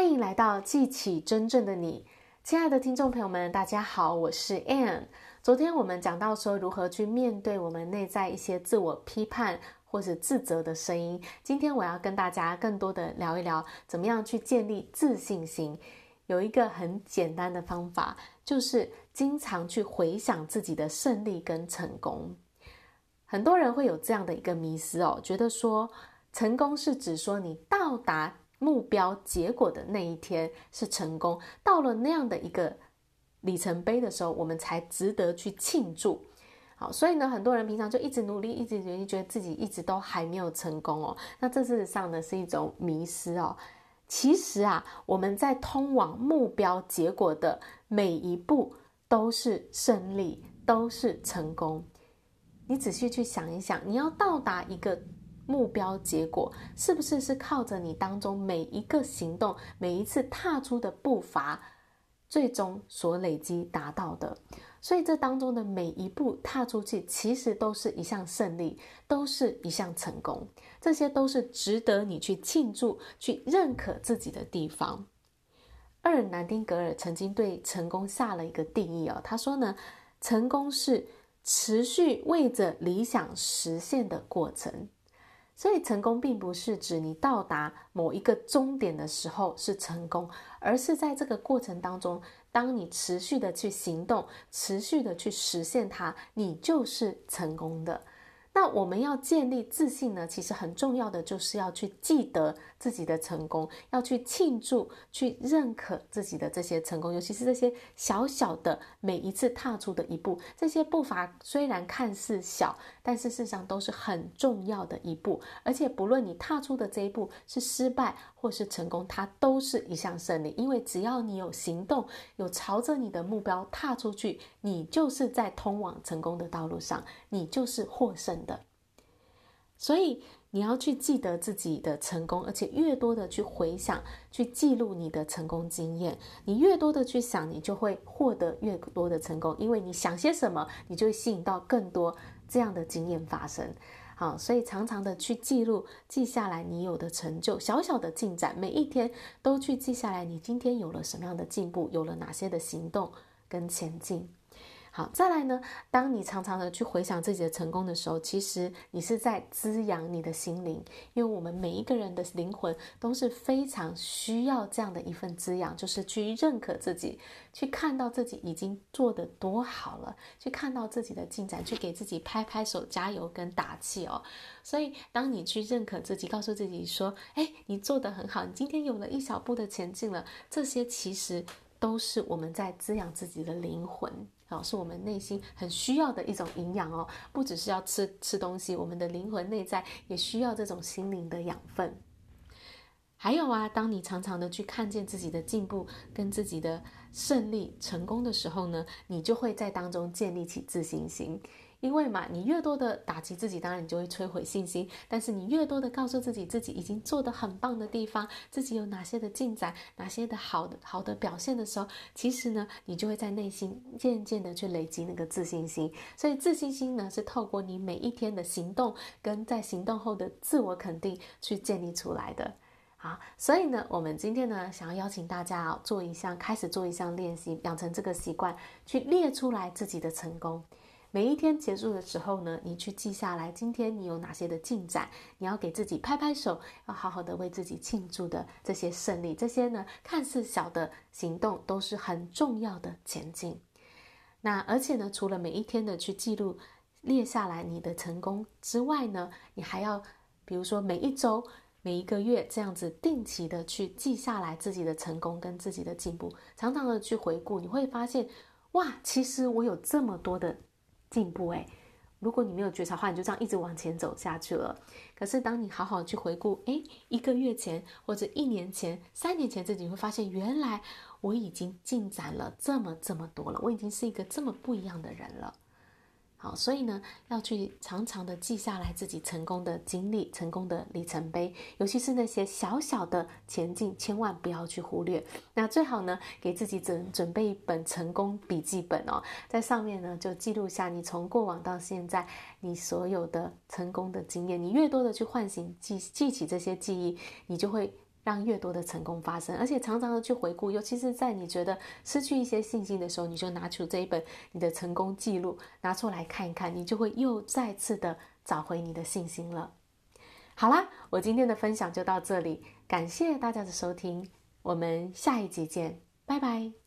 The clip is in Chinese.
欢迎来到记起真正的你，亲爱的听众朋友们，大家好，我是 Ann。昨天我们讲到说如何去面对我们内在一些自我批判或是自责的声音。今天我要跟大家更多的聊一聊，怎么样去建立自信心。有一个很简单的方法，就是经常去回想自己的胜利跟成功。很多人会有这样的一个迷思哦，觉得说成功是指说你到达。目标结果的那一天是成功，到了那样的一个里程碑的时候，我们才值得去庆祝。好，所以呢，很多人平常就一直努力，一直努力，觉得自己一直都还没有成功哦。那这事实上呢，是一种迷失哦。其实啊，我们在通往目标结果的每一步都是胜利，都是成功。你仔细去想一想，你要到达一个。目标结果是不是是靠着你当中每一个行动、每一次踏出的步伐，最终所累积达到的？所以这当中的每一步踏出去，其实都是一项胜利，都是一项成功。这些都是值得你去庆祝、去认可自己的地方。二南丁格尔曾经对成功下了一个定义哦，他说呢，成功是持续为着理想实现的过程。所以，成功并不是指你到达某一个终点的时候是成功，而是在这个过程当中，当你持续的去行动，持续的去实现它，你就是成功的。那我们要建立自信呢，其实很重要的就是要去记得自己的成功，要去庆祝、去认可自己的这些成功，尤其是这些小小的每一次踏出的一步，这些步伐虽然看似小，但是事实上都是很重要的一步。而且不论你踏出的这一步是失败或是成功，它都是一项胜利，因为只要你有行动，有朝着你的目标踏出去，你就是在通往成功的道路上，你就是获胜。的，所以你要去记得自己的成功，而且越多的去回想、去记录你的成功经验，你越多的去想，你就会获得越多的成功。因为你想些什么，你就会吸引到更多这样的经验发生。好，所以常常的去记录、记下来你有的成就、小小的进展，每一天都去记下来，你今天有了什么样的进步，有了哪些的行动跟前进。好，再来呢，当你常常的去回想自己的成功的时候，其实你是在滋养你的心灵，因为我们每一个人的灵魂都是非常需要这样的一份滋养，就是去认可自己，去看到自己已经做得多好了，去看到自己的进展，去给自己拍拍手、加油跟打气哦。所以，当你去认可自己，告诉自己说：“哎，你做得很好，你今天有了一小步的前进了。”这些其实都是我们在滋养自己的灵魂。好，是我们内心很需要的一种营养哦，不只是要吃吃东西，我们的灵魂内在也需要这种心灵的养分。还有啊，当你常常的去看见自己的进步跟自己的胜利成功的时候呢，你就会在当中建立起自信心。因为嘛，你越多的打击自己，当然你就会摧毁信心。但是你越多的告诉自己，自己已经做得很棒的地方，自己有哪些的进展，哪些的好的好的表现的时候，其实呢，你就会在内心渐渐的去累积那个自信心。所以自信心呢，是透过你每一天的行动跟在行动后的自我肯定去建立出来的。好，所以呢，我们今天呢，想要邀请大家，做一项开始做一项练习，养成这个习惯，去列出来自己的成功。每一天结束的时候呢，你去记下来，今天你有哪些的进展，你要给自己拍拍手，要好好的为自己庆祝的这些胜利，这些呢，看似小的行动都是很重要的前进。那而且呢，除了每一天的去记录列下来你的成功之外呢，你还要比如说每一周、每一个月这样子定期的去记下来自己的成功跟自己的进步，常常的去回顾，你会发现，哇，其实我有这么多的。进步诶，如果你没有觉察的话，你就这样一直往前走下去了。可是当你好好去回顾，诶，一个月前或者一年前、三年前自己，会发现原来我已经进展了这么这么多了，我已经是一个这么不一样的人了。好，所以呢，要去常常的记下来自己成功的经历、成功的里程碑，尤其是那些小小的前进，千万不要去忽略。那最好呢，给自己准准备一本成功笔记本哦，在上面呢就记录下你从过往到现在你所有的成功的经验。你越多的去唤醒记记起这些记忆，你就会让越多的成功发生，而且常常的去回顾，尤其是在你觉得失去一些信心的时候，你就拿出这一本你的成功记录拿出来看一看，你就会又再次的找回你的信心了。好啦，我今天的分享就到这里，感谢大家的收听，我们下一集见，拜拜。